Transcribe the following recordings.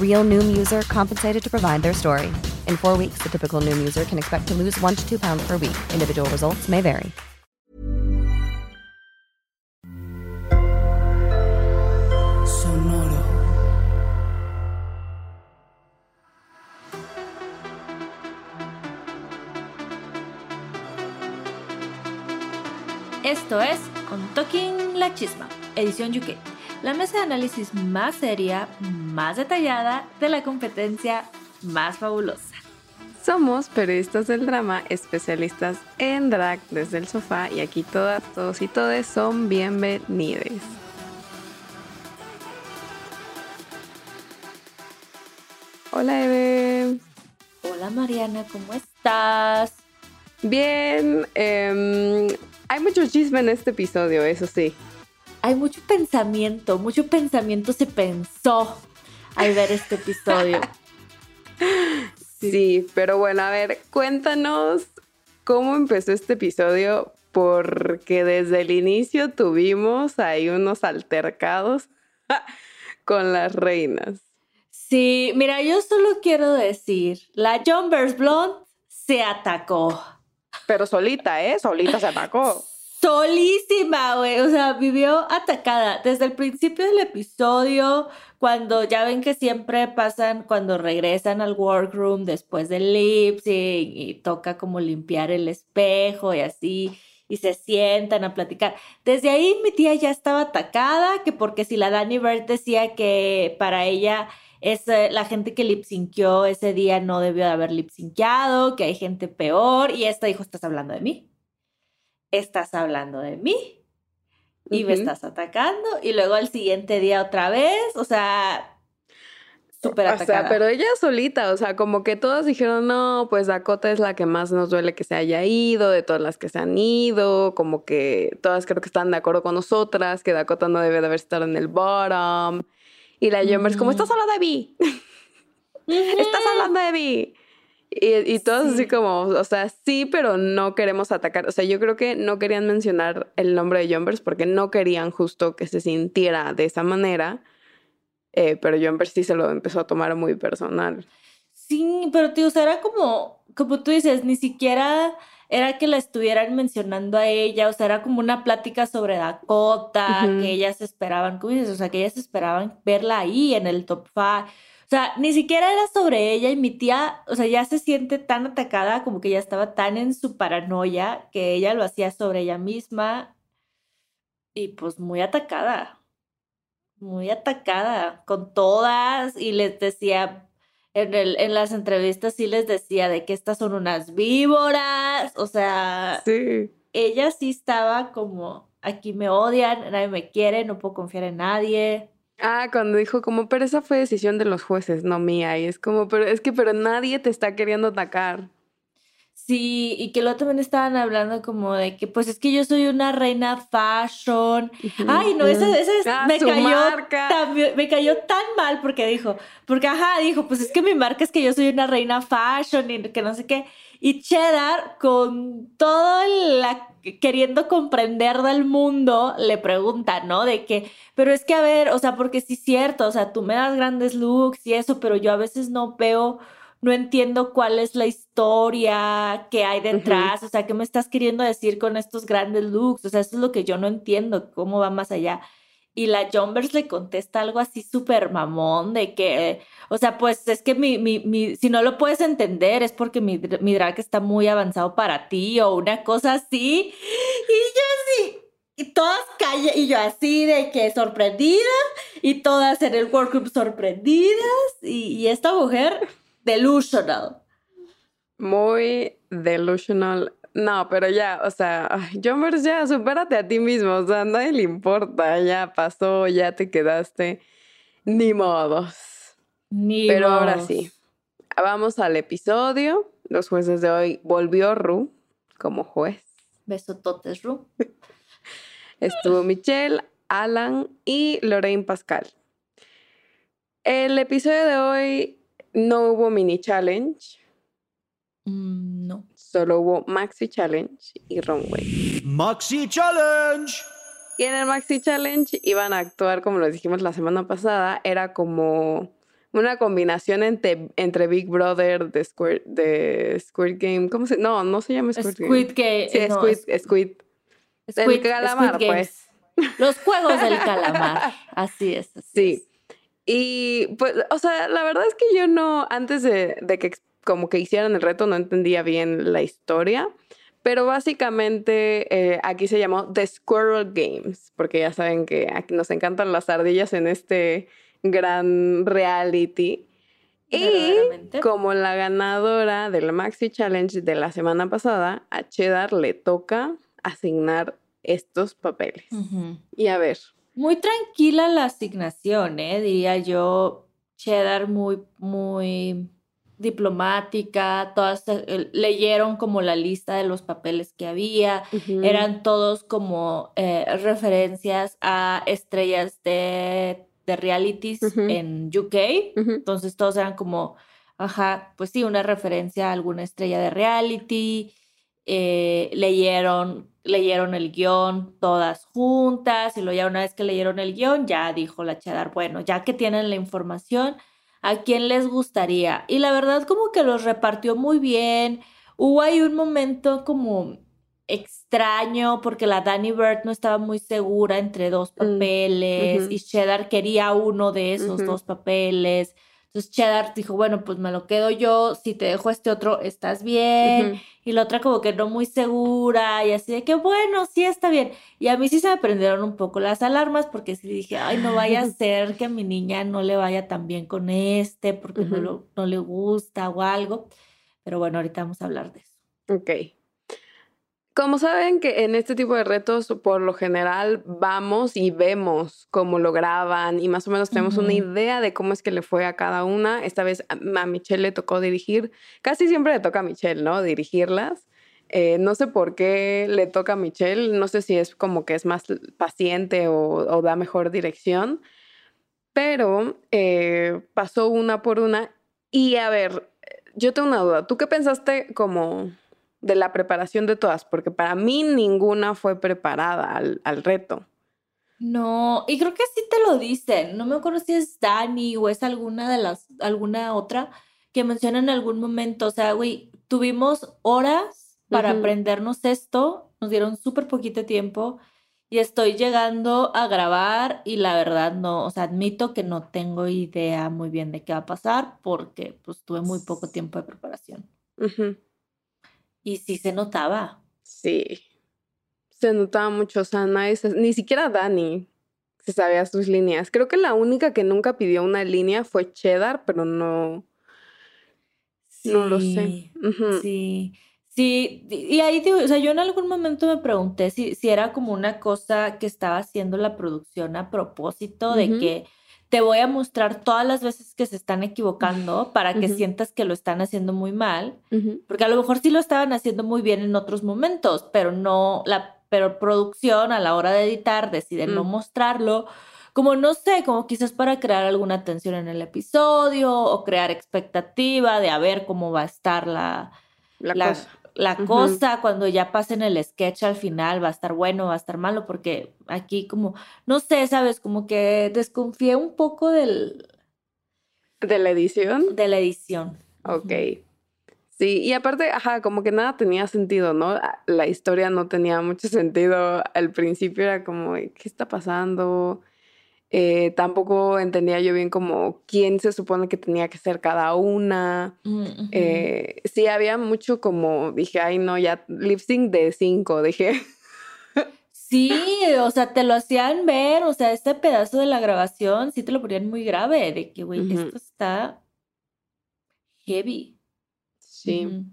Real Noom user compensated to provide their story. In four weeks, the typical Noom user can expect to lose one to two pounds per week. Individual results may vary. Sonoro. Esto es On Talking La Chisma, edición UK, la mesa de análisis más seria, más detallada de la competencia más fabulosa. Somos periodistas del drama, especialistas en drag desde el sofá y aquí todas, todos y todes son bienvenidos. Hola Eve. Hola Mariana, ¿cómo estás? Bien, em, hay mucho chisme en este episodio, eso sí. Hay mucho pensamiento, mucho pensamiento se pensó al ver este episodio. Sí, pero bueno, a ver, cuéntanos cómo empezó este episodio, porque desde el inicio tuvimos ahí unos altercados con las reinas. Sí, mira, yo solo quiero decir, la Jumpers Blonde se atacó. Pero solita, ¿eh? Solita se atacó. Solísima, güey. O sea, vivió atacada. Desde el principio del episodio, cuando ya ven que siempre pasan cuando regresan al workroom después del lip sync y toca como limpiar el espejo y así, y se sientan a platicar. Desde ahí mi tía ya estaba atacada, que porque si la Dani Bird decía que para ella es eh, la gente que lip synqueó ese día no debió de haber lip synqueado, que hay gente peor, y esta dijo, estás hablando de mí estás hablando de mí y me estás atacando y luego al siguiente día otra vez, o sea, súper O sea, pero ella solita, o sea, como que todos dijeron, no, pues Dakota es la que más nos duele que se haya ido, de todas las que se han ido, como que todas creo que están de acuerdo con nosotras, que Dakota no debe de haber estado en el bottom. Y la Jumpers, como, Ujú. estás hablando de mí, estás hablando de mí. Y, y todos así Sí. como, o sea, sí, pero no queremos atacar. O sea, yo creo que no querían mencionar el nombre de Jumpers porque no querían justo que se sintiera de esa manera. Eh, pero Jumpers sí se lo empezó a tomar muy personal. Sí, pero tío, o sea, era como, como tú dices, ni siquiera era que la estuvieran mencionando a ella, o sea, era como una plática sobre Dakota, que ellas esperaban, ¿cómo dices? O sea, que ellas esperaban verla ahí en el top five. O sea, ni siquiera era sobre ella y mi tía, o sea, ya se siente tan atacada, como que ya estaba tan en su paranoia, que ella lo hacía sobre ella misma y pues muy atacada, muy atacada con todas y les decía, en, el, en las entrevistas sí les decía de que estas son unas víboras, o sea, Sí. ella sí estaba como, aquí me odian, nadie me quiere, no puedo confiar en nadie. Ah, cuando dijo como, pero esa fue decisión de los jueces, no mía. Y es como, pero es que, pero nadie te está queriendo atacar. Sí, y que luego también estaban hablando como de que, pues es que yo soy una reina fashion. Ay, no, esa, esa Ah, me su cayó marca. también- me cayó tan mal porque dijo, porque ajá, dijo, pues es que mi marca es que yo soy una reina fashion y que no sé qué. Y Cheddar, con todo la queriendo comprender del mundo, le pregunta, ¿no? De que, pero es que a ver, o sea, porque sí es cierto, o sea, tú me das grandes looks y eso, pero yo a veces no veo no entiendo cuál es la historia que hay detrás, o sea, ¿qué me estás queriendo decir con estos grandes looks? O sea, eso es lo que yo no entiendo, cómo va más allá. Y la Jumbers le contesta algo así súper mamón de que, o sea, pues es que mi, mi, mi, si no lo puedes entender es porque mi, mi drag está muy avanzado para ti o una cosa así. Y yo así, y todas callan, y yo así de que sorprendida, y todas en el workroom sorprendidas, y, y esta mujer delusional. Muy delusional. No, pero ya, o sea, ay, Jumpers, ya, supérate a ti mismo. O sea, a nadie le importa. Ya pasó, ya te quedaste. Ni modos. Ni Pero ahora sí. Vamos al episodio. Los jueces de hoy volvió Ru como juez. Besototes, Ru. Estuvo Michelle, Alan y Lorraine Pascal. El episodio de hoy no hubo mini challenge, Mm, no. solo hubo maxi challenge y runway. Maxi Challenge. Y en el maxi challenge iban a actuar, como lo dijimos la semana pasada, era como una combinación entre, entre Big Brother de Squid, de Squid Game. ¿Cómo se? No, no se llama Squid, Game. Squid que Sí, no, Squid, Squid. Squid, calamar, Squid Games. Los juegos del calamar. Así es. así Sí. es. Y pues, o sea, la verdad es que yo no, antes de, de que como que hicieran el reto, no entendía bien la historia. Pero básicamente eh, aquí se llamó The Squirrel Games, porque ya saben que aquí nos encantan las ardillas en este gran reality. Y como la ganadora del Maxi Challenge de la semana pasada, a Cheddar le toca asignar estos papeles. Y a ver, Muy tranquila la asignación, ¿eh? diría yo. Cheddar muy, muy diplomática. Todas eh, leyeron como la lista de los papeles que había. Eran todos como eh, referencias a estrellas de, de realities en UK. Entonces todos eran como, ajá, pues sí, una referencia a alguna estrella de reality. Eh, leyeron, leyeron el guion todas juntas y luego ya una vez que leyeron el guion, ya dijo la Cheddar, bueno, ya que tienen la información, ¿a quién les gustaría? Y la verdad como que los repartió muy bien. Hubo ahí un momento como extraño porque la Danny Bird no estaba muy segura entre dos Mm, papeles y Cheddar quería uno de esos dos papeles. Entonces Cheddar dijo, bueno, pues me lo quedo yo, si te dejo este otro, estás bien. Y la otra como que no muy segura y así de que, bueno, sí está bien. Y a mí sí se me prendieron un poco las alarmas porque sí dije, ay, no vaya a ser que a mi niña no le vaya tan bien con este porque no, lo- no le gusta o algo. Pero bueno, ahorita vamos a hablar de eso. Ok. Como saben que en este tipo de retos, por lo general, vamos y vemos cómo lo graban y más o menos tenemos una idea de cómo es que le fue a cada una. Esta vez a a Michelle le tocó dirigir. Casi siempre le toca a Michelle, ¿no? Dirigirlas. Eh, no sé por qué le toca a Michelle. No sé si es como que es más paciente o, o da mejor dirección. Pero eh, pasó una por una. Y a ver, yo tengo una duda. ¿Tú qué pensaste como de la preparación de todas? Porque para mí ninguna fue preparada al, al reto. No, y creo que sí te lo dicen. No me acuerdo si es Dani o es alguna de las, alguna otra que menciona en algún momento. O sea, güey, tuvimos horas para aprendernos esto, nos dieron súper poquito tiempo y estoy llegando a grabar y la verdad no, o sea, admito que no tengo idea muy bien de qué va a pasar porque pues tuve muy poco tiempo de preparación. Ujú. Y sí se notaba. Sí. Se notaba mucho, o sea, nadie se- ni siquiera Dani se sabía sus líneas. Creo que la única que nunca pidió una línea fue Cheddar, pero no, no lo sé. Sí. Sí, sí, y ahí digo, o sea, yo en algún momento me pregunté si, si era como una cosa que estaba haciendo la producción a propósito de que te voy a mostrar todas las veces que se están equivocando para que sientas que lo están haciendo muy mal, porque a lo mejor sí lo estaban haciendo muy bien en otros momentos, pero no la pero producción a la hora de editar decide no mm. mostrarlo como no sé, como quizás para crear alguna tensión en el episodio o crear expectativa de a ver cómo va a estar la, la, cosa, la cosa cuando ya pasen el sketch al final, va a estar bueno, va a estar malo, porque aquí como, no sé, sabes, como que desconfié un poco del... ¿De la edición? De la edición. Ok. Sí, y aparte, ajá, como que nada tenía sentido, ¿no? La historia no tenía mucho sentido. Al principio era como, ¿qué está pasando? Eh, tampoco entendía yo bien como quién se supone que tenía que ser cada una. Mm, eh, sí, había mucho como, dije, ay no, ya lip sync de cinco, dije. Sí, o sea, te lo hacían ver, o sea, este pedazo de la grabación sí te lo ponían muy grave, de que, güey, esto está heavy. Sí.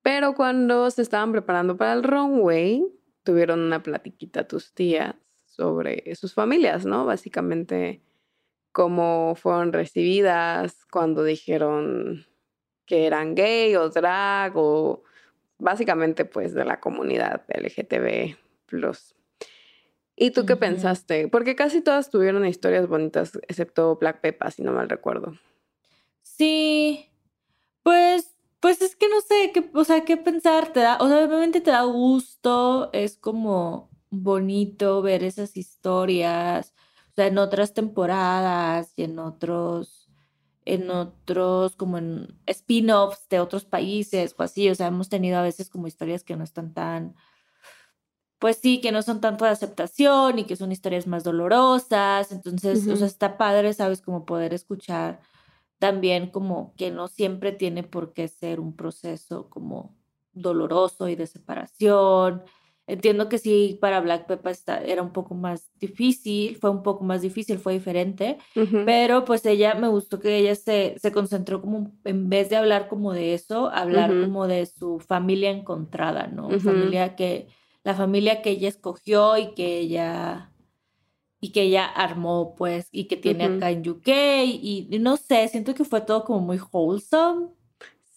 Pero cuando se estaban preparando para el runway, tuvieron una platiquita tus tías sobre sus familias, ¿no? Básicamente cómo fueron recibidas cuando dijeron que eran gay o drag o básicamente pues de la comunidad LGTB+. ¿Y tú qué pensaste? Porque casi todas tuvieron historias bonitas, excepto Black Peppa, si no mal recuerdo. Sí, pues, pues es que no sé, qué, o sea, qué pensar, te da, o sea, obviamente te da gusto, es como, bonito ver esas historias, o sea, en otras temporadas y en otros, en otros, como en spin-offs de otros países o así, o sea, hemos tenido a veces como historias que no están tan, pues sí, que no son tanto de aceptación y que son historias más dolorosas, entonces, o sea, está padre, sabes, como poder escuchar también como que no siempre tiene por qué ser un proceso como doloroso y de separación, Entiendo que sí, para Black Peppa era un poco más difícil, fue un poco más difícil, fue diferente, pero pues ella, me gustó que ella se, se concentró como, en vez de hablar como de eso, hablar como de su familia encontrada, ¿no? Familia que, la familia que ella escogió y que ella, y que ella armó, pues, y que tiene acá en UK, y, y no sé, siento que fue todo como muy wholesome.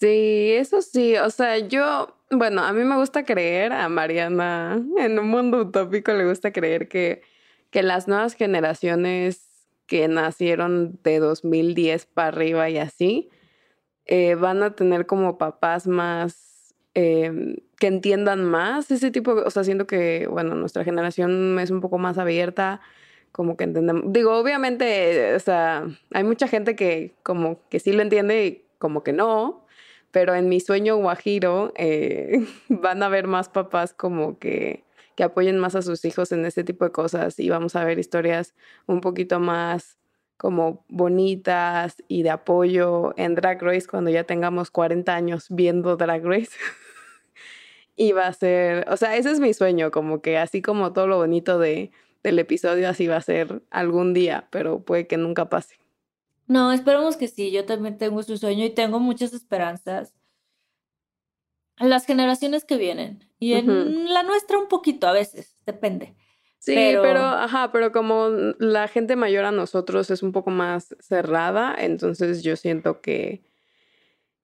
Sí, eso sí, o sea, yo bueno, a mí me gusta creer, a Mariana, en un mundo utópico le gusta creer que, que las nuevas generaciones que nacieron de 2010 para arriba y así, eh, van a tener como papás más em, que entiendan más ese tipo, o sea, siento que, bueno, nuestra generación es un poco más abierta, como que entendemos, digo, obviamente, o sea, hay mucha gente que como que sí lo entiende y como que no, pero en mi sueño guajiro eh, van a ver más papás como que, que apoyen más a sus hijos en ese tipo de cosas y vamos a ver historias un poquito más como bonitas y de apoyo en Drag Race cuando ya tengamos 40 años viendo Drag Race. y va a ser, o sea, ese es mi sueño, como que así como todo lo bonito de, del episodio, así va a ser algún día, pero puede que nunca pase. No, esperemos que sí. Yo también tengo su sueño y tengo muchas esperanzas. Las generaciones que vienen. Y en la nuestra un poquito a veces, depende. Sí, pero... ajá, pero como la gente mayor a nosotros es un poco más cerrada, entonces yo siento que,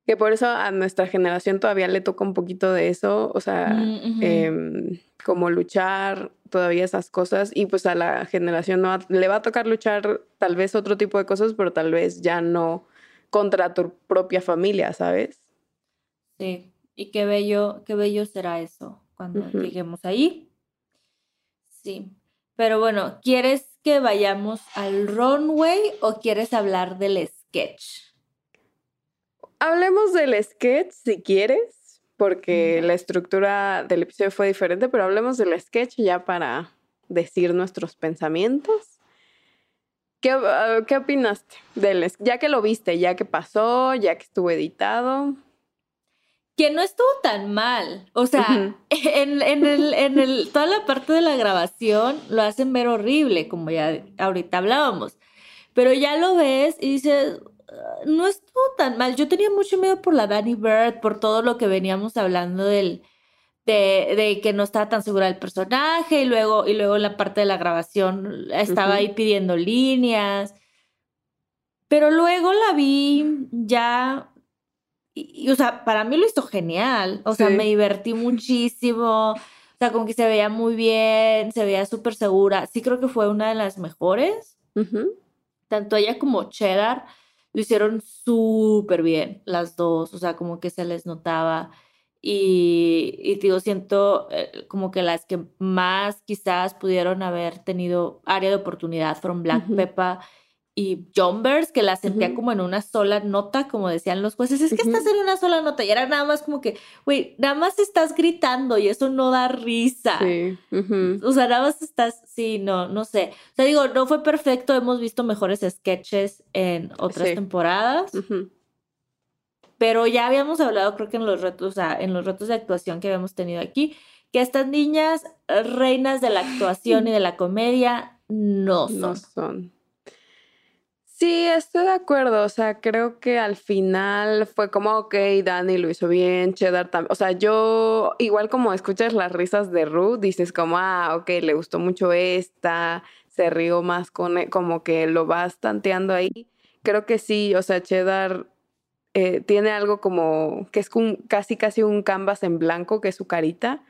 que por eso a nuestra generación todavía le toca un poquito de eso, o sea, mm, em, como luchar todavía esas cosas y pues a la generación no le va a tocar luchar tal vez otro tipo de cosas, pero tal vez ya no contra tu propia familia, ¿sabes? Sí, y qué bello, qué bello será eso cuando lleguemos ahí. Sí, pero bueno, ¿quieres que vayamos al runway o quieres hablar del sketch? Hablemos del sketch si quieres porque la estructura del episodio fue diferente, pero hablemos del sketch ya para decir nuestros pensamientos. ¿Qué, ah, ¿qué opinaste del ya que lo viste, ya que pasó, ya que estuvo editado? Que no estuvo tan mal. O sea, en, el, en el, toda la parte de la grabación lo hacen ver horrible, como ya ahorita hablábamos. Pero ya lo ves y dices, no estuvo tan mal. Yo tenía mucho miedo por la Danny Bird, por todo lo que veníamos hablando del, de, que no estaba tan segura del personaje y luego, y luego en la parte de la grabación estaba ahí pidiendo líneas. Pero luego la vi ya, y, o sea, para mí lo hizo genial. O sea, me divertí muchísimo. O sea, como que se veía muy bien, se veía súper segura. Sí creo que fue una de las mejores. Tanto ella como Cheddar lo hicieron súper bien, las dos. O sea, como que se les notaba. Y, y digo, siento eh, como que las que más quizás pudieron haber tenido área de oportunidad fueron Black Peppa y Jumbers, que la sentía como en una sola nota, como decían los jueces, es que estás en una sola nota y era nada más como que, güey, nada más estás gritando y eso no da risa. Sí. O sea, nada más estás, sí, no, no sé. O sea, digo, no fue perfecto, hemos visto mejores sketches en otras temporadas. Pero ya habíamos hablado, creo que en los retos, o sea, en los retos de actuación que habíamos tenido aquí, que estas niñas, reinas de la actuación y de la comedia, no son. No son. Sí, estoy de acuerdo. O sea, creo que al final fue como, ok, Dani lo hizo bien, Cheddar también. O sea, yo, igual como escuchas las risas de Ruth, dices como, ah, ok, le gustó mucho esta, se rió más con, e-", como que lo vas tanteando ahí. Creo que sí, o sea, Cheddar eh, tiene algo como, que es casi, casi un canvas en blanco, que es su carita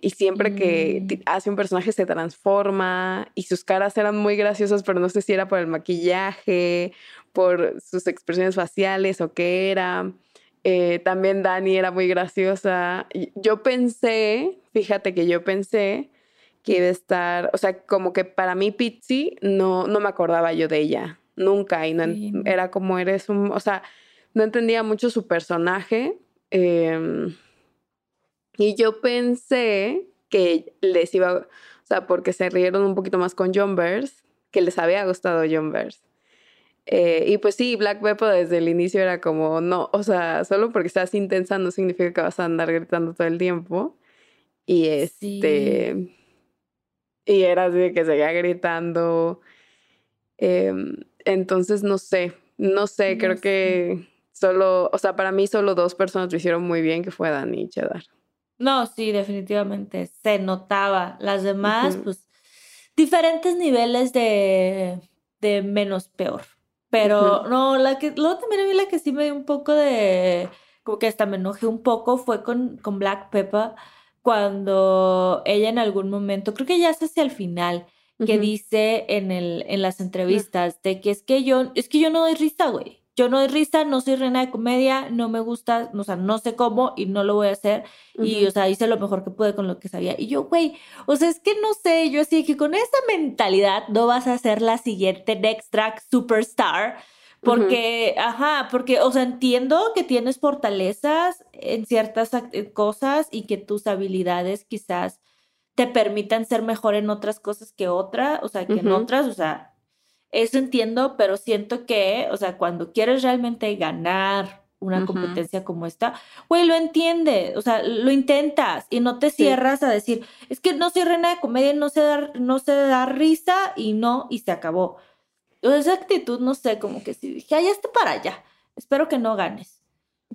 y siempre que mm. hace un personaje se transforma y sus caras eran muy graciosas, pero no sé si era por el maquillaje, por sus expresiones faciales o qué era. Eh, también Dani era muy graciosa. Yo pensé, fíjate que yo pensé que iba a estar, o sea, como que para mí Pizzi no, no me acordaba yo de ella, nunca, y no, era como eres un, o sea, no entendía mucho su personaje. Eh, y yo pensé que les iba, o sea, porque se rieron un poquito más con John Bears, que les había gustado John Bears. Eh, y pues sí, Black Pepper desde el inicio era como, no, o sea, solo porque estás intensa no significa que vas a andar gritando todo el tiempo. Y este. Y era así de que seguía gritando. Em, entonces, no sé, no sé, creo que solo, o sea, para mí solo dos personas lo hicieron muy bien, que fue Dani y Cheddar. No, sí, definitivamente se notaba. Las demás, pues, diferentes niveles de, de menos peor. Pero no, la que, luego también a mí la que sí me dio un poco de, como que hasta me enojé un poco fue con, con Black Pepper cuando ella en algún momento, creo que ya es hacia el final, que dice en, el, en las entrevistas de que es que yo, es que yo no doy risa, güey yo no doy risa, no soy reina de comedia, no me gusta, o sea, no sé cómo y no lo voy a hacer. Y, o sea, hice lo mejor que pude con lo que sabía. Y yo, güey, o sea, es que no sé, yo así que con esa mentalidad no vas a ser la siguiente Next Track Superstar. Porque, ajá, porque, o sea, entiendo que tienes fortalezas en ciertas cosas y que tus habilidades quizás te permitan ser mejor en otras cosas que otras, o sea, que en otras, o sea, eso entiendo, pero siento que, o sea, cuando quieres realmente ganar una competencia como esta, güey, lo entiende, o sea, lo intentas y no te cierras a decir, es que no soy reina de comedia, no se da, no risa y no, y se acabó. esa actitud, no sé, como que si dije, ya está para allá, espero que no ganes.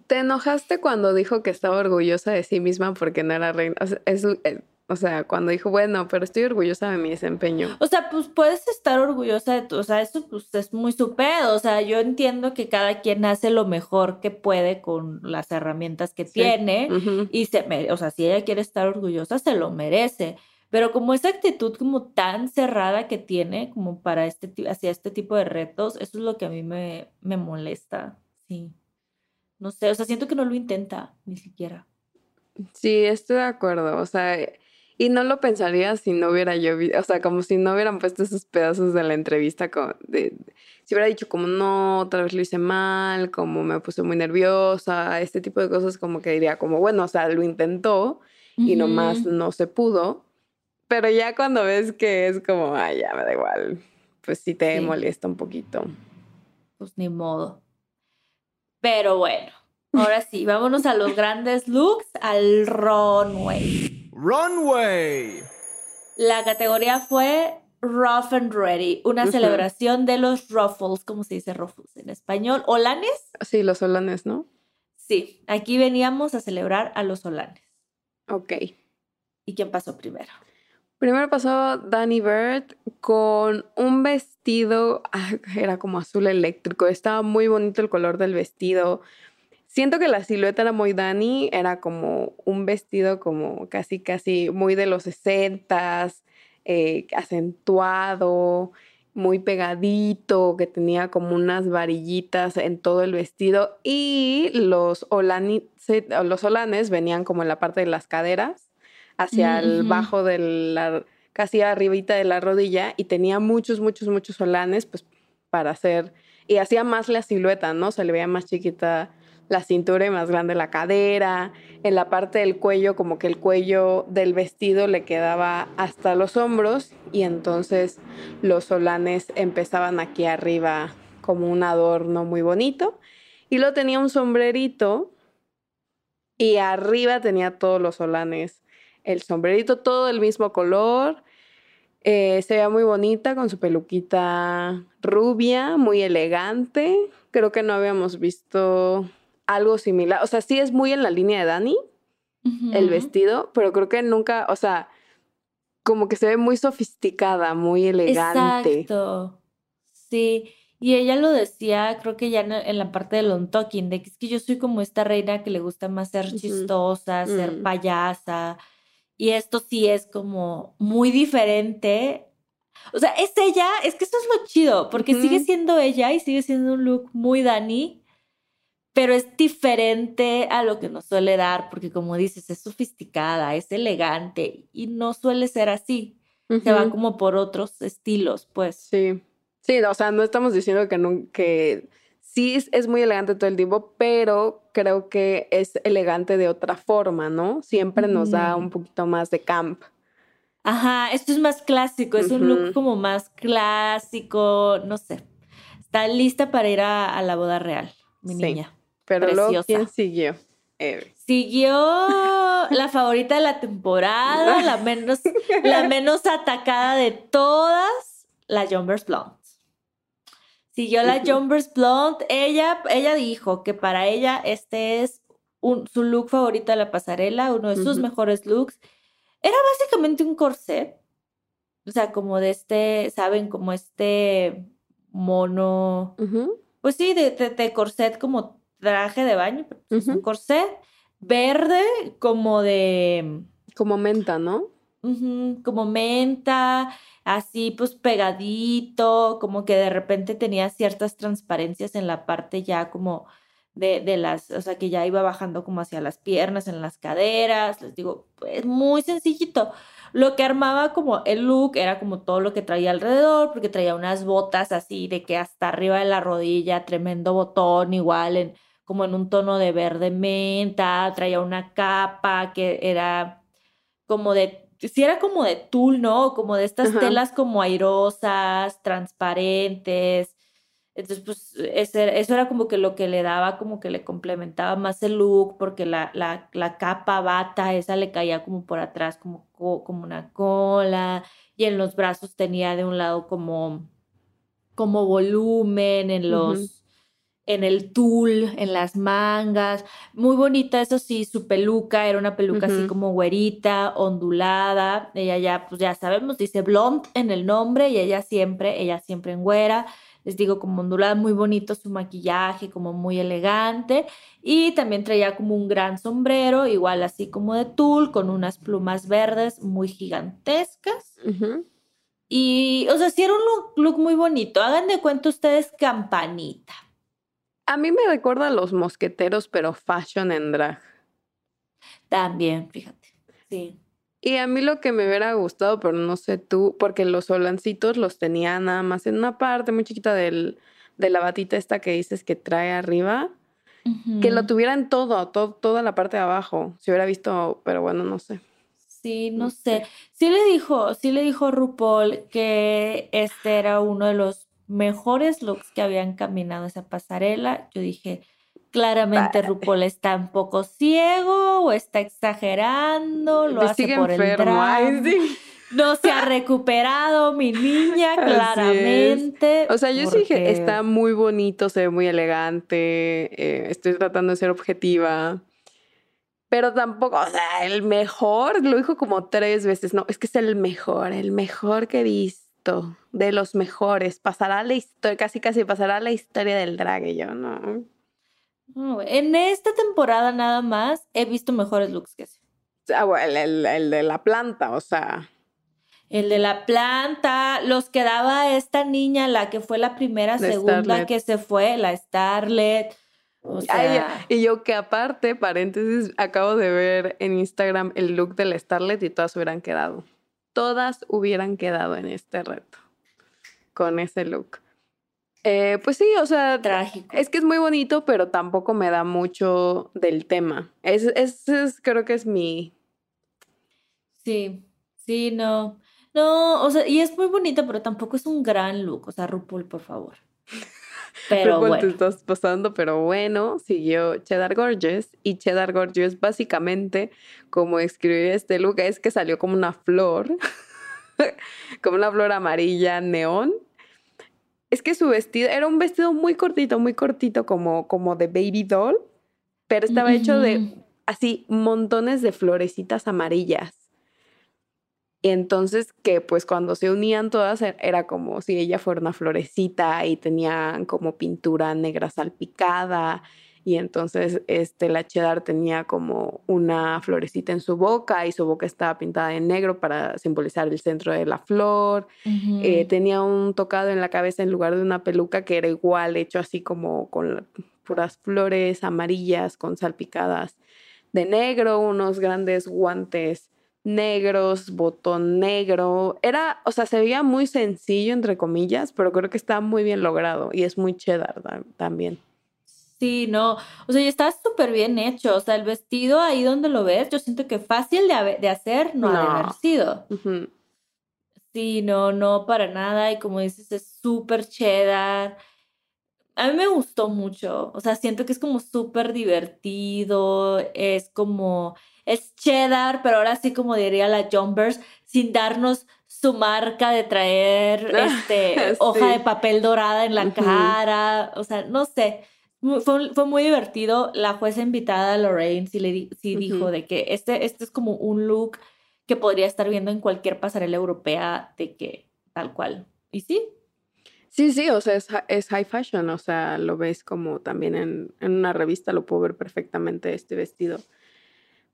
¿Te enojaste cuando dijo que estaba orgullosa de sí misma porque no era reina? O sea, es, eh, o sea, cuando dijo, bueno, pero estoy orgullosa de mi desempeño. O sea, pues puedes estar orgullosa de tu, o sea, eso pues es muy su O sea, yo entiendo que cada quien hace lo mejor que puede con las herramientas que tiene y se, o sea, si ella quiere estar orgullosa, se lo merece. Pero como esa actitud como tan cerrada que tiene como para este, hacia este tipo de retos, eso es lo que a mí me, me molesta. Sí. No sé, o sea, siento que no lo intenta ni siquiera. Sí, estoy de acuerdo. O sea, y no lo pensaría si no hubiera yo, o sea, como si no hubieran puesto esos pedazos de la entrevista, de, si hubiera dicho como no, otra vez lo hice mal, como me puse muy nerviosa, este tipo de cosas como que diría como, bueno, o sea, lo intentó y nomás no se pudo, pero ya cuando ves que es como, ay, ya me da igual, pues sí te molesta un poquito. Pues ni modo. Pero bueno, ahora sí, vámonos a los grandes looks, al runway. Runway. La categoría fue Rough and Ready, una celebración de los Ruffles, ¿cómo se dice Ruffles en español? ¿Holanes? Sí, los holanes, ¿no? Sí, aquí veníamos a celebrar a los holanes. Ok. ¿Y quién pasó primero? Primero pasó Danny Bird con un vestido, era como azul eléctrico, estaba muy bonito el color del vestido. Siento que la silueta era muy Danny, era como un vestido como casi, casi muy de los 60 eh, acentuado, muy pegadito, que tenía como unas varillitas en todo el vestido y los, los olanes venían como en la parte de las caderas hacia el bajo de la, casi arribita de la rodilla y tenía muchos, muchos, muchos solanes pues para hacer, y hacía más la silueta, ¿no? Se le veía más chiquita la cintura y más grande la cadera, en la parte del cuello como que el cuello del vestido le quedaba hasta los hombros y entonces los solanes empezaban aquí arriba como un adorno muy bonito y luego tenía un sombrerito y arriba tenía todos los solanes el sombrerito todo del mismo color. Eh, se veía muy bonita con su peluquita rubia, muy elegante. Creo que no habíamos visto algo similar. O sea, sí es muy en la línea de Dani, el vestido, pero creo que nunca, o sea, como que se ve muy sofisticada, muy elegante. Exacto. Sí. Y ella lo decía, creo que ya en, la parte del on talking, de que es que yo soy como esta reina que le gusta más ser chistosa, ser mm. payasa, y esto sí es como muy diferente. O sea, es ella, es que esto es lo chido, porque sigue siendo ella y sigue siendo un look muy Dani, pero es diferente a lo que nos suele dar, porque como dices, es sofisticada, es elegante y no suele ser así. Se va como por otros estilos, pues. Sí. Sí, o sea, no estamos diciendo que, no, que sí es, muy elegante todo el tiempo, pero creo que es elegante de otra forma, ¿no? Siempre nos da un poquito más de camp. Ajá, esto es más clásico, es un look como más clásico, no sé. Está lista para ir a, la boda real, mi niña. Pero luego, ¿quién siguió? Siguió la favorita de la temporada, la menos, la menos atacada de todas, la Jumpers Blonde. Siguió la Jumpers Blonde. Ella, ella dijo que para ella este es un, su look favorito de la pasarela, uno de sus mejores looks. Era básicamente un corset. O sea, como de este, ¿saben? Como este mono. Pues sí, de, de, corset como traje de baño. Es un corset verde como de... Como menta, ¿no? como menta así pues pegadito, como que de repente tenía ciertas transparencias en la parte ya como de, de, las, o sea, que ya iba bajando como hacia las piernas, en las caderas, les digo, pues muy sencillito. Lo que armaba como el look era como todo lo que traía alrededor, porque traía unas botas así de que hasta arriba de la rodilla, tremendo botón, igual en como en un tono de verde menta, traía una capa que era como de si era como de tul, ¿no? Como de estas telas como airosas, transparentes. Entonces, pues eso era como que lo que le daba, como que le complementaba más el look, porque la, la, la capa bata, esa le caía como por atrás, como, como una cola, y en los brazos tenía de un lado como, como volumen, en los en el tul, en las mangas. Muy bonita, eso sí, su peluca era una peluca así como güerita, ondulada. Ella ya, pues ya sabemos, dice blonde en el nombre y ella siempre, ella siempre en güera. Les digo, como ondulada, muy bonito su maquillaje, como muy elegante. Y también traía como un gran sombrero, igual así como de tul, con unas plumas verdes muy gigantescas. Y, o sea, sí era un look, look muy bonito. Hagan de cuenta ustedes campanita. A mí me recuerda a los mosqueteros, pero fashion en drag. También, fíjate. Sí. Y a mí lo que me hubiera gustado, pero no sé tú, porque los solancitos los tenía nada más en una parte muy chiquita del, de la batita esta que dices que trae arriba, que lo tuvieran todo, todo, toda la parte de abajo. Si hubiera visto, pero bueno, no sé. Sí, no, sé. Sí le dijo, sí le dijo RuPaul que este era uno de los mejores looks que habían caminado esa pasarela. Yo dije, claramente RuPaul está un poco ciego o está exagerando, lo hace por el drama. No se ha recuperado mi niña, claramente. O sea, yo sí dije, está muy bonito, se ve muy elegante, eh, estoy tratando de ser objetiva. Pero tampoco, o sea, el mejor, lo dijo como tres veces, no, es que es el mejor, el mejor que he de los mejores, pasará la historia, casi casi pasará la historia del drag, y yo no. En esta temporada nada más he visto mejores looks que ese. Ah, bueno, el, el- el de la planta, o sea, El de la planta, los que daba esta niña, la que fue la primera, La segunda Starlet. que se fue, la Starlet. O Ay, sea, y yo que aparte, paréntesis, acabo de ver en Instagram el look de la Starlet y todas hubieran quedado. Todas hubieran quedado en este reto con ese look. Eh, pues sí, o sea, trágico. es que es muy bonito, pero tampoco me da mucho del tema. Es, es, es- creo que es mi... Sí, sí, no. No, o sea, y es muy bonito, pero tampoco es un gran look. O sea, RuPaul, por favor. Pero te bueno. estás pasando, pero bueno, siguió Cheddar Gorgeous y Cheddar Gorgeous básicamente como escribió este look es que salió como una flor, como una flor amarilla neón. Es que su vestido era un vestido muy cortito, muy cortito como, como de baby doll, pero estaba hecho de así montones de florecitas amarillas. Y entonces que pues cuando se unían todas e- era como si ella fuera una florecita y tenían como pintura negra salpicada y entonces este la cheddar tenía como una florecita en su boca y su boca estaba pintada en negro para simbolizar el centro de la flor. Eh, tenía un tocado en la cabeza en lugar de una peluca que era igual, hecho así como con puras flores amarillas con salpicadas de negro, unos grandes guantes negros, botón negro. Era, o sea, se veía muy sencillo, entre comillas, pero creo que está muy bien logrado y es muy cheddar ta- también. Sí, no. O sea, y está súper bien hecho. O sea, el vestido ahí donde lo ves, yo siento que fácil de, hacer no, ha de haber sido. Sí, no, no, para nada. Y como dices, es súper cheddar. A mí me gustó mucho. O sea, siento que es como súper divertido. Es como, es cheddar, pero ahora sí, como diría la Jumpers, sin darnos su marca de traer este, hoja Sí. de papel dorada en la Ujú. cara. O sea, no sé. Fue, fue muy divertido. La jueza invitada, Lorraine, sí, le di- sí dijo Ujú. de que este, este es como un look que podría estar viendo en cualquier pasarela europea de que tal cual. Y sí, Sí, sí, o sea, es, hi- es high fashion, o sea, lo ves como también en, en una revista, lo puedo ver perfectamente este vestido.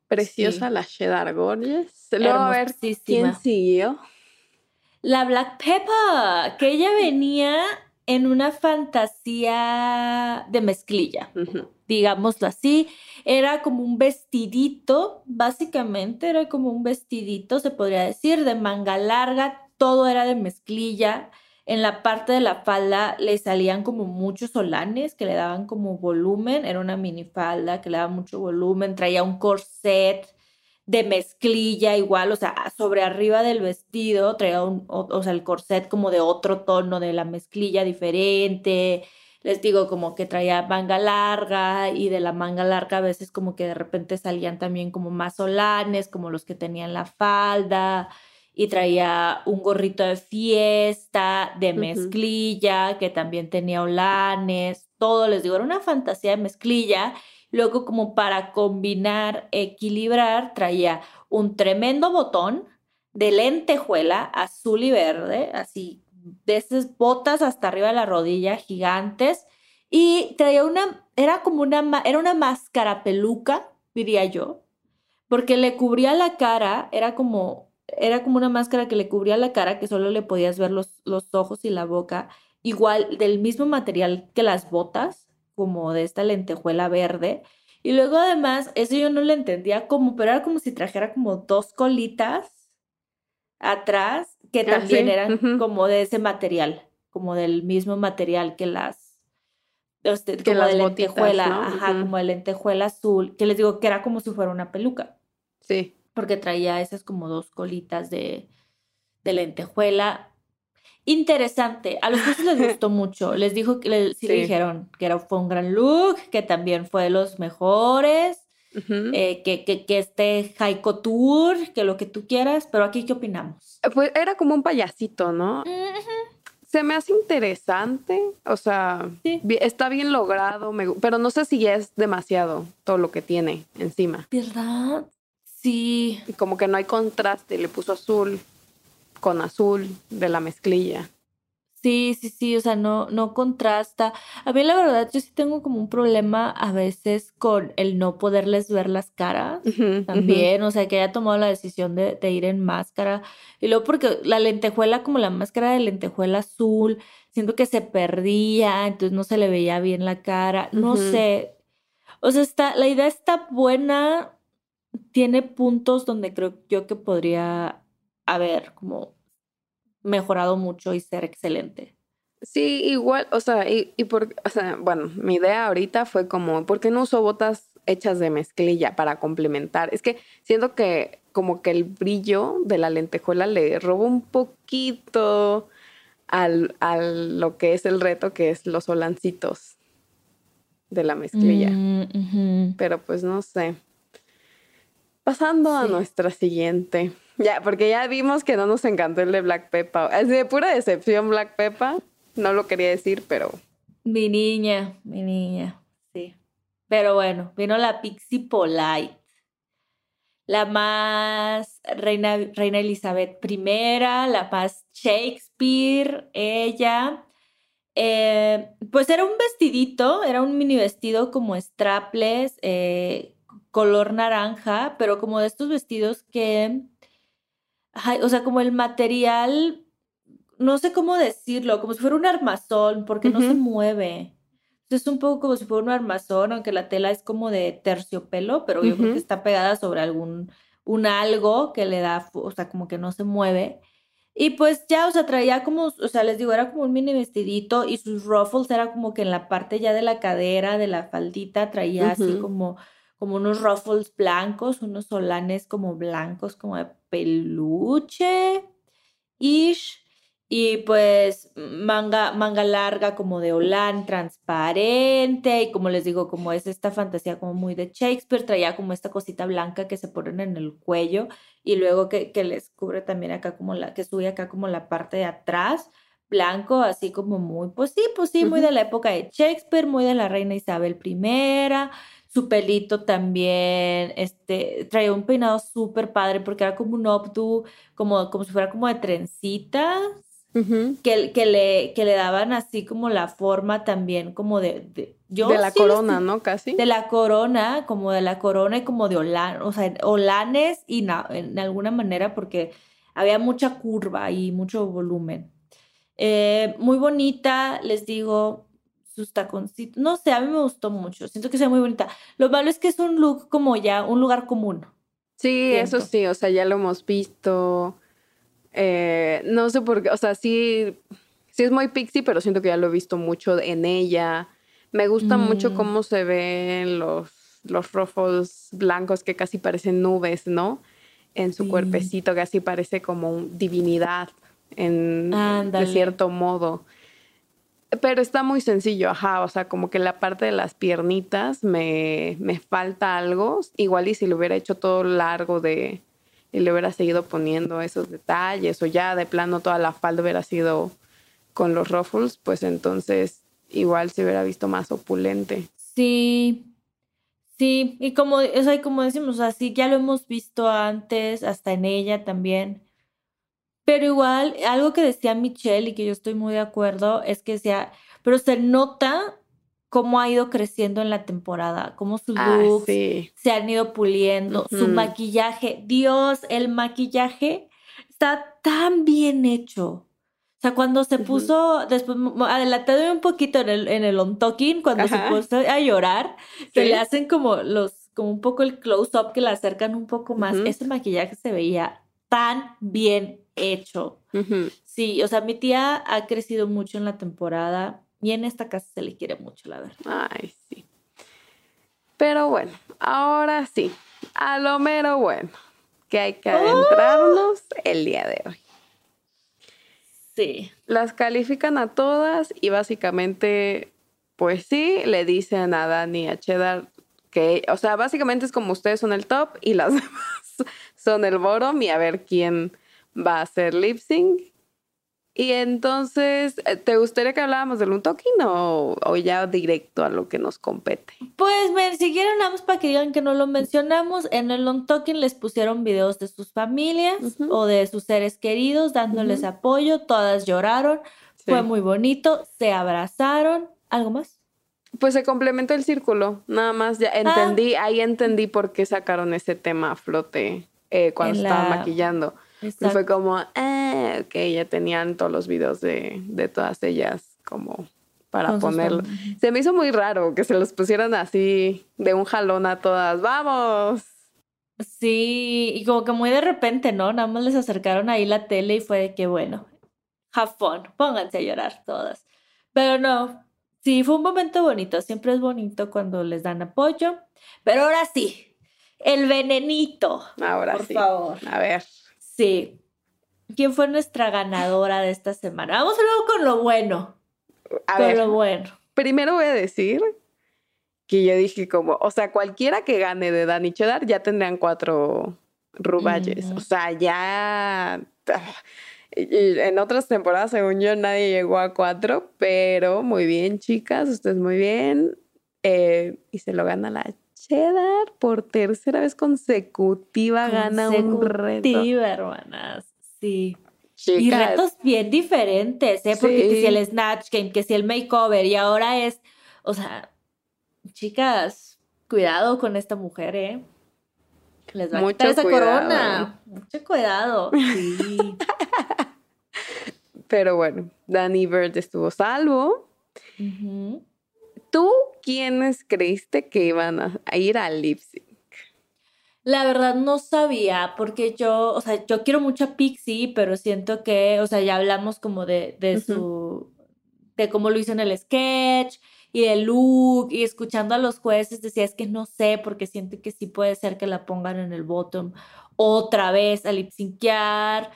Preciosa Sí. la Cheddar Gorgeous. Luego, a ver, ¿quién siguió? la Black Pepper, que ella venía en una fantasía de mezclilla, digámoslo así. Era como un vestidito, básicamente era como un vestidito, se podría decir, de manga larga, todo era de mezclilla. En la parte de la falda le salían como muchos solanes que le daban como volumen, era una minifalda que le daba mucho volumen, traía un corset de mezclilla igual, o sea, sobre arriba del vestido traía un, o, sea, el corset como de otro tono de la mezclilla diferente. Les digo, como que traía manga larga y de la manga larga a veces como que de repente salían también como más solanes, como los que tenían la falda. Y traía un gorrito de fiesta, de mezclilla, que también tenía olanes, todo, les digo, era una fantasía de mezclilla. Luego, como para combinar, equilibrar, traía un tremendo botón de lentejuela azul y verde, así, de esas botas hasta arriba de la rodilla, gigantes. Y traía una, era como una, era una máscara peluca, diría yo, porque le cubría la cara, era como, era como una máscara que le cubría la cara, que solo le podías ver los, los ojos y la boca, igual del mismo material que las botas, como de esta lentejuela verde. Y luego además, eso yo no lo entendía como, pero era como si trajera como dos colitas atrás, que Ah, también sí, eran como de ese material, como del mismo material que las, este, Que como las de botitas, lentejuela, ¿no? ajá, como de lentejuela azul, que les digo que era como si fuera una peluca Sí. Porque traía esas como dos colitas de, de lentejuela. Interesante, a los jueces les gustó mucho, les dijo que le- sí, le dijeron que era, fue un gran look, que también fue de los mejores, eh, que, que, que este high couture, que lo que tú quieras, pero aquí, ¿qué opinamos? Pues era como un payasito, ¿no? se me hace interesante, o sea, Sí. está bien logrado, me pero no sé si ya es demasiado todo lo que tiene encima. ¿Verdad? Sí. Y como que no hay contraste, le puso azul con azul de la mezclilla. Sí, sí, sí, o sea, no, no contrasta. A mí la verdad, yo sí tengo como un problema a veces con el no poderles ver las caras. También, o sea, que haya tomado la decisión de, de ir en máscara. Y luego porque la lentejuela, como la máscara de lentejuela azul, siento que se perdía, entonces no se le veía bien la cara. No sé. O sea, está, la idea está buena. Tiene puntos donde creo yo que podría haber como mejorado mucho y ser excelente. Sí, igual, o sea, y, y por, o sea, bueno, mi idea ahorita fue como, ¿por qué no uso botas hechas de mezclilla para complementar? Es que siento que como que el brillo de la lentejuela le roba un poquito al, a lo que es el reto, que es los solancitos de la mezclilla. Mm. Pero pues no sé. Pasando a nuestra siguiente. Ya, porque ya vimos que no nos encantó el de Black Pepper. Es de pura decepción Black Pepper. No lo quería decir, pero Mi niña, mi niña, sí. Pero bueno, vino la Pixie Polite. La más reina, reina Elizabeth I, la más Shakespeare, ella. Eh, pues era un vestidito, era un mini vestido como strapless, eh, color naranja, pero como de estos vestidos que, ay, o sea, como el material, no sé cómo decirlo, como si fuera un armazón, porque no se mueve. Es un poco como si fuera un armazón, aunque la tela es como de terciopelo, pero yo creo que está pegada sobre algún, un algo que le da, o sea, como que no se mueve. Y pues ya, o sea, traía como, o sea, les digo, era como un mini vestidito y sus ruffles era como que en la parte ya de la cadera, de la faldita, traía así como, como unos ruffles blancos, unos solanes como blancos, como de peluche, ish. Y pues manga, manga larga como de holán transparente y como les digo, como es esta fantasía como muy de Shakespeare, traía como esta cosita blanca que se ponen en el cuello y luego que, que les cubre también acá como la, que sube acá como la parte de atrás, blanco, así como muy, pues sí, pues sí, muy de la época de Shakespeare, muy de la reina Isabel I, su pelito también, este, traía un peinado súper padre porque era como un updo, como, como si fuera como de trencitas que, que le, que le daban así como la forma también como de, de- yo de la sí corona, ¿no? Casi. de la corona, como de la corona y como de Olan, o sea, Olanes y na- en alguna manera porque había mucha curva y mucho volumen. Eh, muy bonita, les digo, sus taconcitos, no sé, a mí me gustó mucho, siento que sea muy bonita. Lo malo es que es un look como ya, un lugar común. Sí, eso sí, o sea, ya lo hemos visto. Eh, no sé por qué, o sea, sí, sí es muy pixie, pero siento que ya lo he visto mucho en ella. Me gusta mucho Mm. cómo se ven los, los ruffles blancos que casi parecen nubes, ¿no? En su Sí. cuerpecito, que así parece como un- divinidad en, de cierto modo. Pero está muy sencillo, ajá, o sea, como que la parte de las piernitas me, me falta algo. Igual y si lo hubiera hecho todo largo de, y le hubiera seguido poniendo esos detalles, o ya de plano toda la falda hubiera sido con los ruffles, pues entonces igual se hubiera visto más opulente. Sí, sí, y como, o sea, como decimos, así ya lo hemos visto antes, hasta en ella también. Pero igual, algo que decía Michelle y que yo estoy muy de acuerdo es que sea, pero se nota cómo ha ido creciendo en la temporada, cómo sus Ah, looks sí. se han ido puliendo, su maquillaje, Dios, el maquillaje está tan bien hecho. O sea, cuando se puso, después, adelantándome un poquito en el, en el on talking, cuando Ajá. se puso a llorar, Sí. le hacen como los, como un poco el close-up, que la acercan un poco más. Ese maquillaje se veía tan bien hecho. Sí, o sea, mi tía ha crecido mucho en la temporada y en esta casa se le quiere mucho, la verdad. Ay, sí. Pero bueno, ahora sí, a lo mero bueno, que hay que adentrarnos el día de hoy. Sí. Las califican a todas y básicamente, pues sí, le dicen a Dani y a Cheddar que, o sea, básicamente es como ustedes son el top y las demás son el bottom y a ver quién va a hacer lip sync. Y entonces, eh, ¿te gustaría que habláramos del Untalking o, o ya directo a lo que nos compete? Pues me siguieron nada más para que digan que no lo mencionamos. En el Untalking les pusieron videos de sus familias o de sus seres queridos dándoles apoyo. Todas lloraron. Fue muy bonito. Se abrazaron. ¿Algo más? Pues se complementó el círculo, nada más ya entendí, ahí entendí por qué sacaron ese tema a flote eh, cuando En estaban la- maquillando. Y fue como, ah, ok, ya tenían todos los videos de, de todas ellas como para Con ponerlo. Se me hizo muy raro que se los pusieran así de un jalón a todas, vamos. Sí, y como que muy de repente, ¿no? Nada más les acercaron ahí la tele y fue de que, bueno, have fun, pónganse a llorar todas. Pero no, sí, fue un momento bonito, siempre es bonito cuando les dan apoyo. Pero ahora sí, el venenito, Ahora por sí. favor. A ver. Sí. ¿Quién fue nuestra ganadora de esta semana? Vamos luego con lo bueno. A con ver, lo bueno. primero voy a decir que yo dije como, o sea, cualquiera que gane de Dani Cheddar ya tendrían cuatro ruballes. O sea, ya... y En otras temporadas, según yo, nadie llegó a cuatro, pero muy bien, chicas, ustedes muy bien. Eh, y se lo gana la Cheddar por tercera vez consecutiva, gana un reto. Consecutiva, hermanas. Sí. Y Chicas, retos bien diferentes, ¿eh? Porque que si el Snatch Game, que si el makeover, y ahora es, o sea, chicas, cuidado con esta mujer, ¿eh? Les va a Mucho quitar esa cuidado. corona. Mucho cuidado. Sí. pero bueno, Dani Bird estuvo salvo. Ujú. ¿Tú quiénes creíste que iban a, ir al lip sync? La verdad no sabía, porque yo, o sea, yo quiero mucho a Pixie, pero siento que, o sea, ya hablamos como de, de su, de cómo lo hizo en el sketch y el look, y escuchando a los jueces decía, es que no sé, porque siento que sí puede ser que la pongan en el bottom otra vez a lip syncear.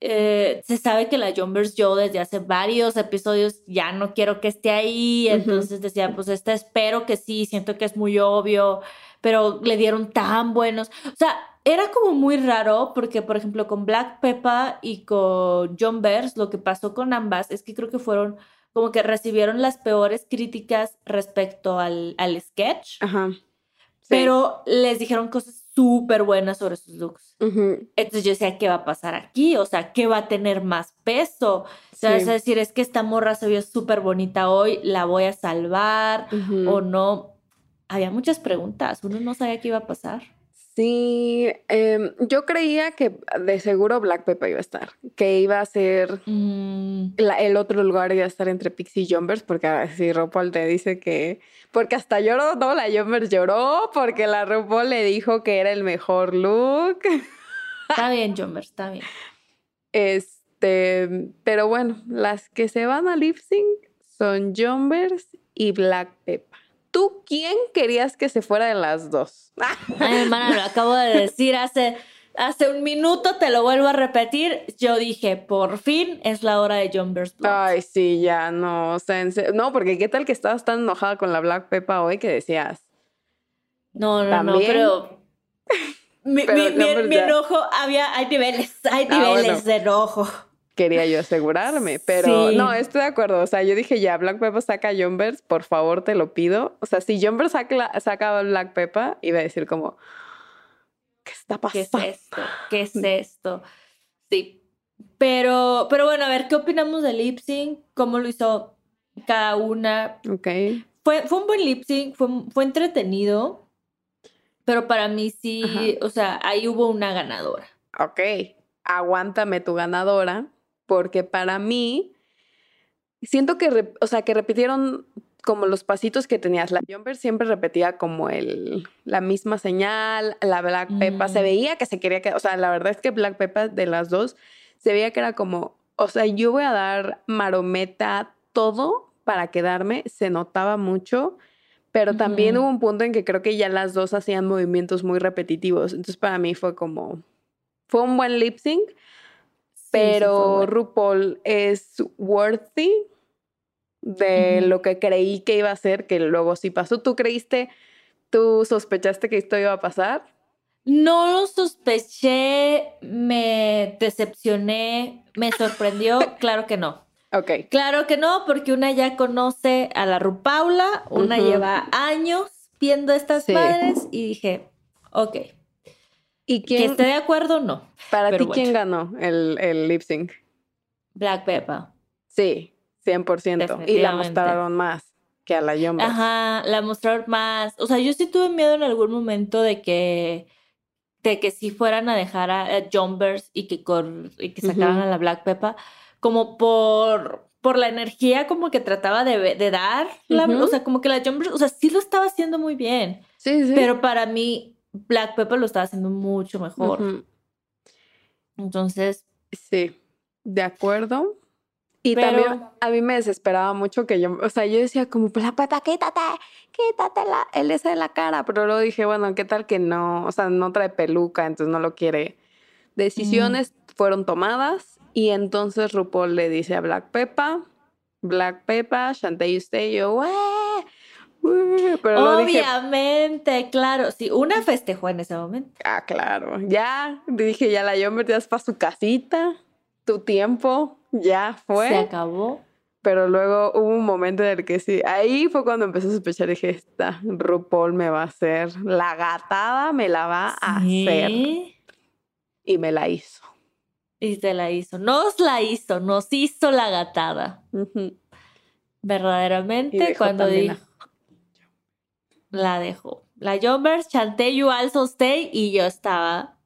Eh, se sabe que la Jumbers yo desde hace varios episodios ya no quiero que esté ahí, entonces decía, pues esta espero que sí, siento que es muy obvio, pero le dieron tan buenos. O sea, era como muy raro porque, por ejemplo, con Black Peppa y con John Bears, lo que pasó con ambas es que creo que fueron como que recibieron las peores críticas respecto al, al sketch, Ajá. Sí. pero les dijeron cosas súper buenas sobre sus looks. Entonces yo decía, ¿qué va a pasar aquí? O sea, ¿qué va a tener más peso? O sea, sí. es decir, es que esta morra se vio súper bonita hoy, la voy a salvar o no. Había muchas preguntas, uno no sabía qué iba a pasar. Sí, em, yo creía que de seguro Black Pepper iba a estar, que iba a ser Mm, la- el otro lugar iba a estar entre Pixie y Jumbers, porque ah, si RuPaul te dice que, porque hasta lloró, no, la Jumbers lloró porque la RuPaul le dijo que era el mejor look. está bien, Jomers, está bien. Este, pero bueno, las que se van a lip sync son Jumbers y Black Pepper. ¿Tú quién querías que se fuera de las dos? Ay, hermana, lo acabo de decir hace, hace un minuto, te lo vuelvo a repetir. Yo dije, por fin es la hora de Jumbers Blood. Ay, sí, ya, no, o sea, no, porque qué tal que estabas tan enojada con la Black Pepper hoy que decías, No, no, no, ¿También? pero. Mi, Pero mi- mi- Jumbers mi enojo, había, hay niveles, hay Ah, niveles bueno. de enojo. Quería yo asegurarme, pero Sí. no, estoy de acuerdo, o sea, yo dije ya, Black Pepper saca a Jumbers, por favor, te lo pido, o sea, si Jumbers saca, saca a Black Pepper, iba a decir como, ¿qué está ¿Qué es pasando? esto? ¿Qué es esto? Sí. Pero, pero bueno, a ver, ¿qué opinamos del lip sync? ¿Cómo lo hizo cada una? Ok, Fue, fue un buen lip sync, fue, fue entretenido, pero para mí sí, o sea, ahí hubo una ganadora. ok, aguántame tu ganadora, porque para mí, siento que, o sea, que repitieron como los pasitos que tenías. La Jumper siempre repetía como el, la misma señal, la Black Peppa, se Mm. veía que se quería que, o sea, la verdad es que Black Peppa de las dos, se veía que era como, o sea, yo voy a dar marometa todo para quedarme, se notaba mucho. Pero también hubo un punto en que creo que ya las dos hacían movimientos muy repetitivos. Entonces para mí fue como, fue un buen lip sync, Sí, sí, pero bueno. RuPaul es worthy de lo que creí que iba a ser, que luego sí pasó. ¿Tú creíste, tú sospechaste que esto iba a pasar? No lo sospeché, me decepcioné, me sorprendió, claro que no. Ok. Claro que no, porque una ya conoce a la Rupaula, una lleva años viendo estas Sí. madres y dije, ok, ¿Y que quién, esté de acuerdo, no. para ti, quién ganó el, el lip sync? Black Pepper. Sí, 100%. Y la mostraron más que a la Yombers. Ajá, la mostraron más. O sea, yo sí tuve miedo en algún momento de que de que sí fueran a dejar a, a Jumbers y que cor- y que sacaran a la Black Pepper como por por la energía como que trataba de, de dar, la- o sea, como que la Jumbers, o sea, sí lo estaba haciendo muy bien, Sí, sí. pero para mí Black Pepper lo estaba haciendo mucho mejor. Entonces, Sí, de acuerdo. Y Pero- también a mí me desesperaba mucho que yo, o sea, yo decía como, la pata, quítate, quítate la, el ese de la cara. Pero luego dije, bueno, ¿qué tal que no? O sea, no trae peluca, entonces no lo quiere. Decisiones fueron tomadas y entonces RuPaul le dice a Black Peppa, Black Peppa, Shantae Stay, yo, pero dije, obviamente, claro, sí, una festejó en ese momento. Ah, claro. Ya, dije, ya la Yomber ya es para su casita. Tu tiempo ya fue. Se acabó. Pero luego hubo un momento en el que sí. Ahí fue cuando empecé a sospechar. Dije, esta RuPaul me va a hacer. La gatada me la va a hacer. Y me la hizo. Y se la hizo. Nos la hizo, nos hizo la gatada. Verdaderamente, cuando dijo. La dejó. La Jumbers, chanté You Also Stay y yo estaba.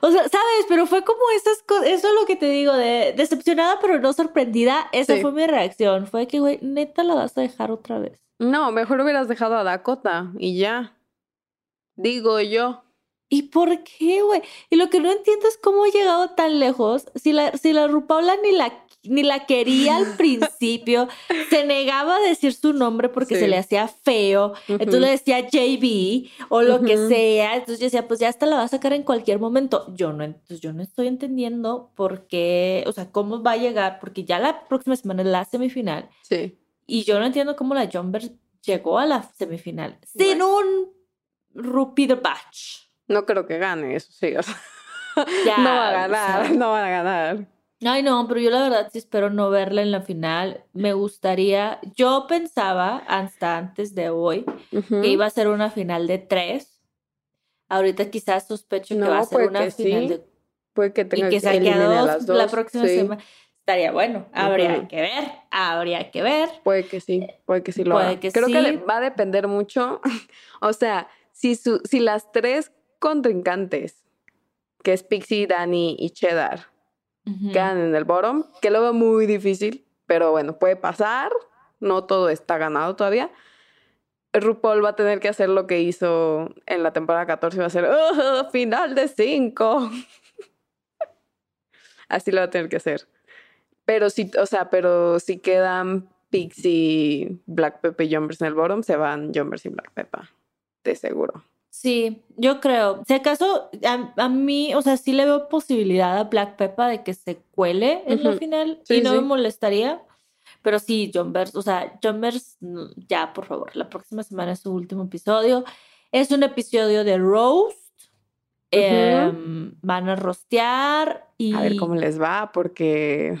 O sea, ¿sabes? Pero fue como esas cosas. Eso es lo que te digo, de decepcionada pero no sorprendida. Esa Sí. fue mi reacción. Fue que, güey, neta la vas a dejar otra vez. No, mejor hubieras dejado a Dakota y ya. Digo yo. ¿Y por qué, güey? Y lo que no entiendo es cómo ha llegado tan lejos. Si la, si la Rupaula ni la, ni la quería al principio, se negaba a decir su nombre porque Sí. se le hacía feo. Entonces le decía JB o lo que sea. Entonces yo decía, pues ya hasta la va a sacar en cualquier momento. Yo no, entonces yo no estoy entendiendo por qué, o sea, cómo va a llegar, porque ya la próxima semana es la semifinal. Sí. Y yo no entiendo cómo la Jumbers llegó a la semifinal sin un Rupi the Batch. No creo que gane, eso sí. o sea, Ya, no va a o ganar, sea. no van a ganar. Ay, no, pero yo la verdad sí espero no verla en la final. Me gustaría, yo pensaba hasta antes de hoy que iba a ser una final de tres. Ahorita quizás sospecho que va a ser una que final sí. de Puede que y tenga que que saque a elimine a dos las la dos, próxima sí. semana. Estaría bueno. Habría que ver, habría que ver. Puede que sí, puede que sí lo Puede haga. que Creo que sí. va a depender mucho. o sea, si, su, si las tres contrincantes, que es Pixie, Dani y Cheddar, Quedan en el bottom, que lo veo muy difícil, pero bueno, puede pasar. No todo está ganado todavía. RuPaul va a tener que hacer lo que hizo en la temporada 14, va a ser "Ugh, final de cinco. Así lo va a tener que hacer. Pero si, o sea, pero si quedan Pixie, Black Pepper y Jumbers en el bottom, se van Jumbers y Black Pepper. De seguro. Sí, yo creo. Si acaso, a, a mí, o sea, sí le veo posibilidad a Black Peppa de que se cuele en la Ujú. final Sí, y no sí. me molestaría. Pero sí, Jumbers, o sea, Jumbers, mm, ya, por favor, la próxima semana es su último episodio. Es un episodio de roast. Em, van a rostear y A ver cómo les va, porque.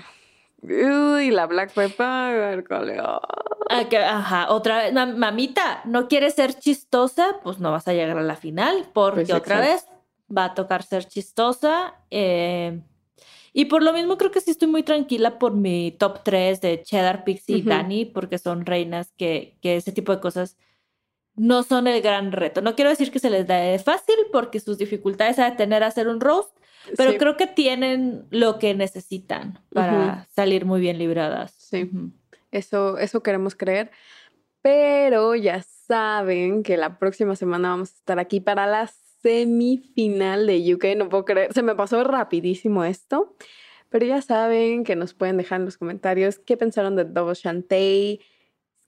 Uy, la Black Pepper, a va. Ah, que- ajá, otra vez, mam- mamita, ¿no quieres ser chistosa? Pues no vas a llegar a la final, porque Pues, otra vez va a tocar ser chistosa. eh, y por lo mismo creo que sí estoy muy tranquila por mi top 3 de Cheddar, Pixie y Ujú. Dani, porque son reinas que, que ese tipo de cosas no son el gran reto. No quiero decir que se les da fácil, porque sus dificultades a tener hacer un roast, pero Sí, creo que tienen lo que necesitan para salir muy bien libradas. Sí. Eso, eso queremos creer. Pero ya saben que la próxima semana vamos a estar aquí para la semifinal de UK. No puedo creer, se me pasó rapidísimo esto. Pero ya saben que nos pueden dejar en los comentarios qué pensaron de Double Shantae,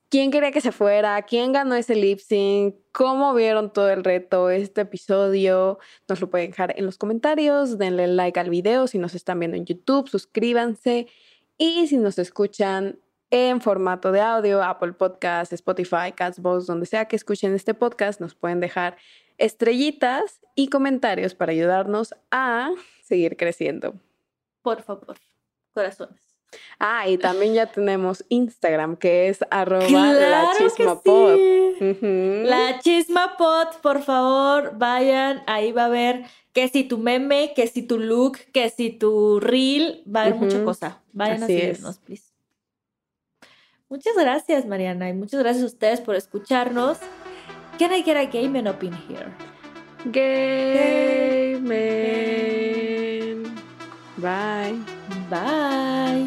quién quería que se fuera, quién ganó ese lip sync, cómo vieron todo el reto, este episodio. Nos lo pueden dejar en los comentarios, denle like al video si nos están viendo en YouTube, suscríbanse. Y si nos escuchan en formato de audio, Apple Podcasts, Spotify, Castbox, donde sea que escuchen este podcast, nos pueden dejar estrellitas y comentarios para ayudarnos a seguir creciendo. Por favor, corazones. Ah, y también ya tenemos Instagram, que es arroba Claro la chismapod. sí. Ujú. La Chisma Pot, por favor, vayan, ahí va a haber que si tu meme, que si tu look, que si tu reel, va a haber mucha Ujú. cosa. Vayan Así a es. seguirnos, please. Muchas gracias, Mariana, y muchas gracias a ustedes por escucharnos. Can I get a game and up in here? Gay man. Bye. Bye.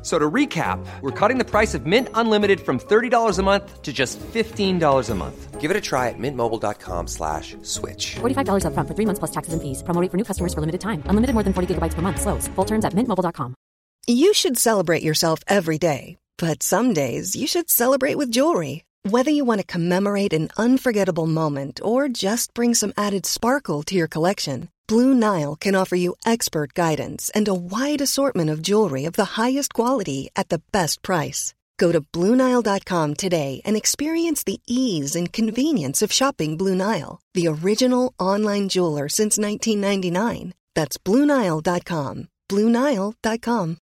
F- So to recap, we're cutting the price of Mint Unlimited from $30 a month to just $15 a month. Give it a try at mintmobile.com slash switch. $45 upfront for three months plus taxes and fees. Promo for new customers for limited time. Unlimited more than 40 gigabytes per month. Slows. Full terms at mintmobile.com. You should celebrate yourself every day, but some days you should celebrate with jewelry. Whether you want to commemorate an unforgettable moment or just bring some added sparkle to your collection, Blue Nile can offer you expert guidance and a wide assortment of jewelry of the highest quality at the best price. Go to BlueNile.com today and experience the ease and convenience of shopping Blue Nile, the original online jeweler since 1999. That's BlueNile.com. BlueNile.com.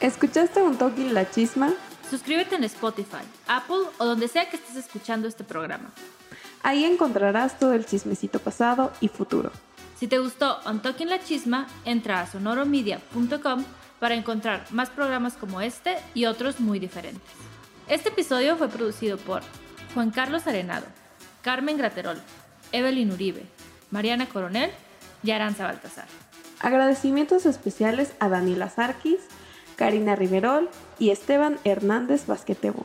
¿Escuchaste un toque la chisma? Suscríbete en Spotify, Apple o donde sea que estés escuchando este programa. Ahí encontrarás todo el chismecito pasado y futuro. Si te gustó On Talking La Chisma, entra a sonoromedia.com para encontrar más programas como este y otros muy diferentes. Este episodio fue producido por Juan Carlos Arenado, Carmen Graterol, Evelyn Uribe, Mariana Coronel y Aranza Baltasar. Agradecimientos especiales a Daniela Sarkis, Karina Riverol y Esteban Hernández Basquetebo.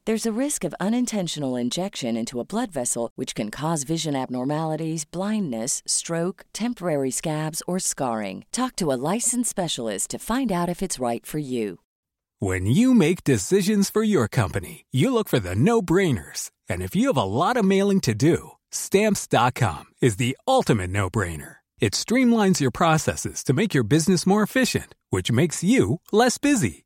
There's a risk of unintentional injection into a blood vessel, which can cause vision abnormalities, blindness, stroke, temporary scabs, or scarring. Talk to a licensed specialist to find out if it's right for you. When you make decisions for your company, you look for the no brainers. And if you have a lot of mailing to do, Stamps.com is the ultimate no brainer. It streamlines your processes to make your business more efficient, which makes you less busy.